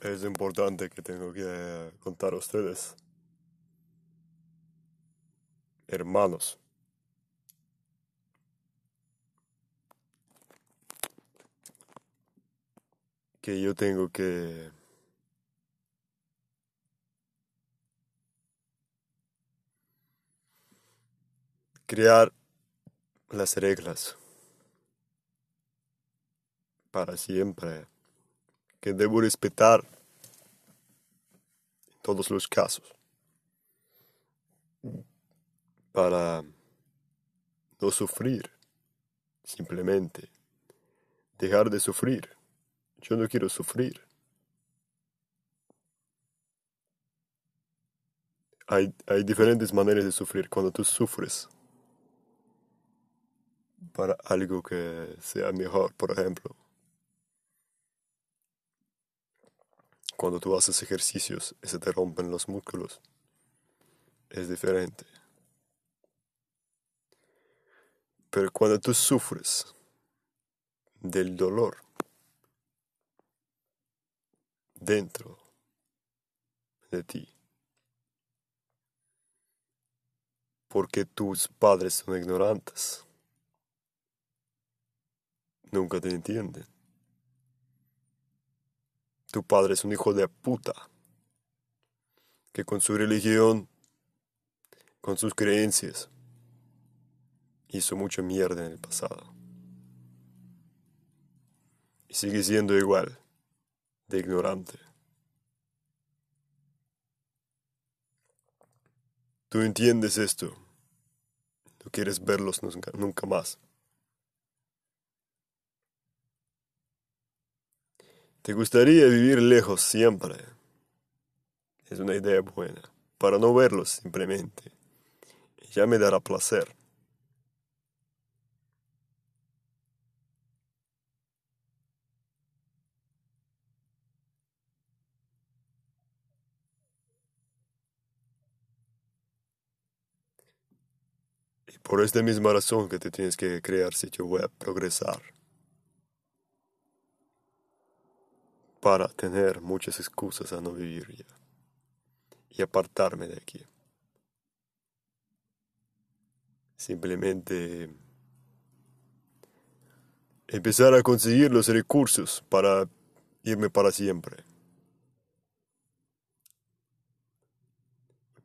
es importante que tengo que contar a ustedes. Hermanos. Que yo tengo que crear las reglas para siempre que debo respetar en todos los casos. Para no sufrir simplemente dejar de sufrir. Yo no quiero sufrir. Hay, hay diferentes maneras de sufrir. Cuando tú sufres para algo que sea mejor, por ejemplo. Cuando tú haces ejercicios y se te rompen los músculos, es diferente. Pero cuando tú sufres del dolor dentro de ti, porque tus padres son ignorantes, nunca te entienden. Tu padre es un hijo de puta que con su religión, con sus creencias, hizo mucha mierda en el pasado. Y sigue siendo igual de ignorante. Tú entiendes esto. No quieres verlos nunca, nunca más. ¿Te gustaría vivir lejos siempre? Es una idea buena, para no verlos simplemente. Ya me dará placer. Y por esta misma razón que te tienes que crear sitio web, progresar. Para tener muchas excusas a no vivir ya y apartarme de aquí. Simplemente empezar a conseguir los recursos para irme para siempre.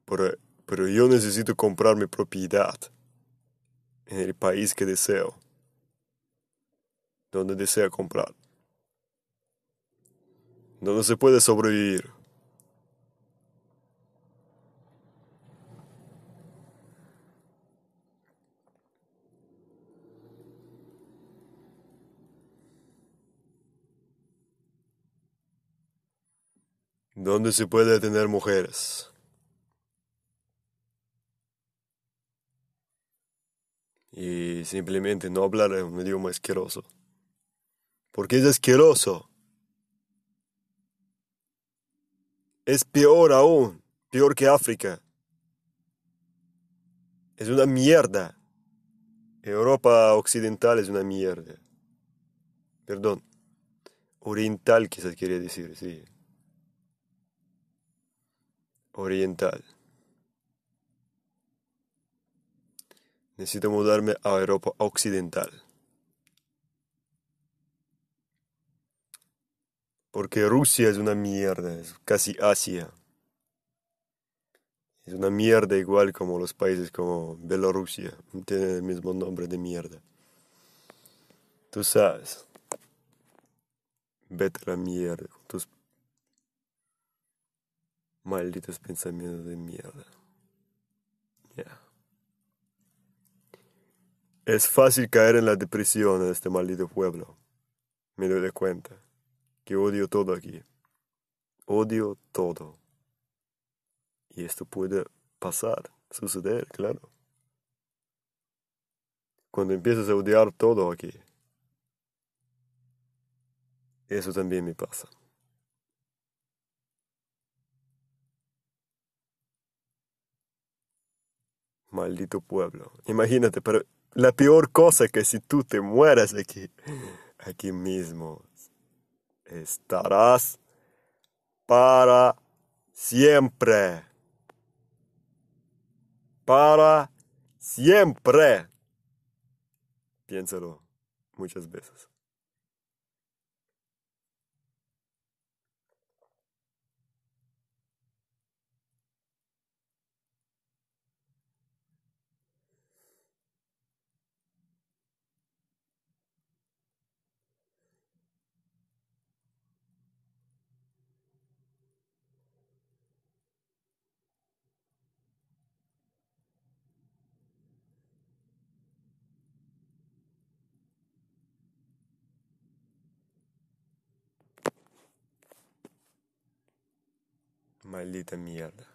Pero, pero yo necesito comprar mi propiedad en el país que deseo, donde deseo comprar donde se puede sobrevivir. Donde se puede tener mujeres. Y simplemente no hablar en un idioma asqueroso. Porque es asqueroso. Es peor aún, peor que África. Es una mierda. Europa occidental es una mierda. Perdón. Oriental quizás quiere decir, sí. Oriental. Necesito mudarme a Europa occidental. Porque Rusia es una mierda, es casi Asia. Es una mierda igual como los países como Bielorrusia. Tienen el mismo nombre de mierda. Tú sabes. Vete a la mierda con tus malditos pensamientos de mierda. Ya. Es fácil caer en la depresión en este maldito pueblo. Me doy de cuenta que odio todo aquí. Odio todo. Y esto puede pasar, suceder, claro. Cuando empiezas a odiar todo aquí, eso también me pasa. Maldito pueblo. Imagínate, pero la peor cosa que si tú te mueras aquí, aquí mismo, estarás para siempre. Para siempre. Piénsalo muchas veces. Maldita mierda.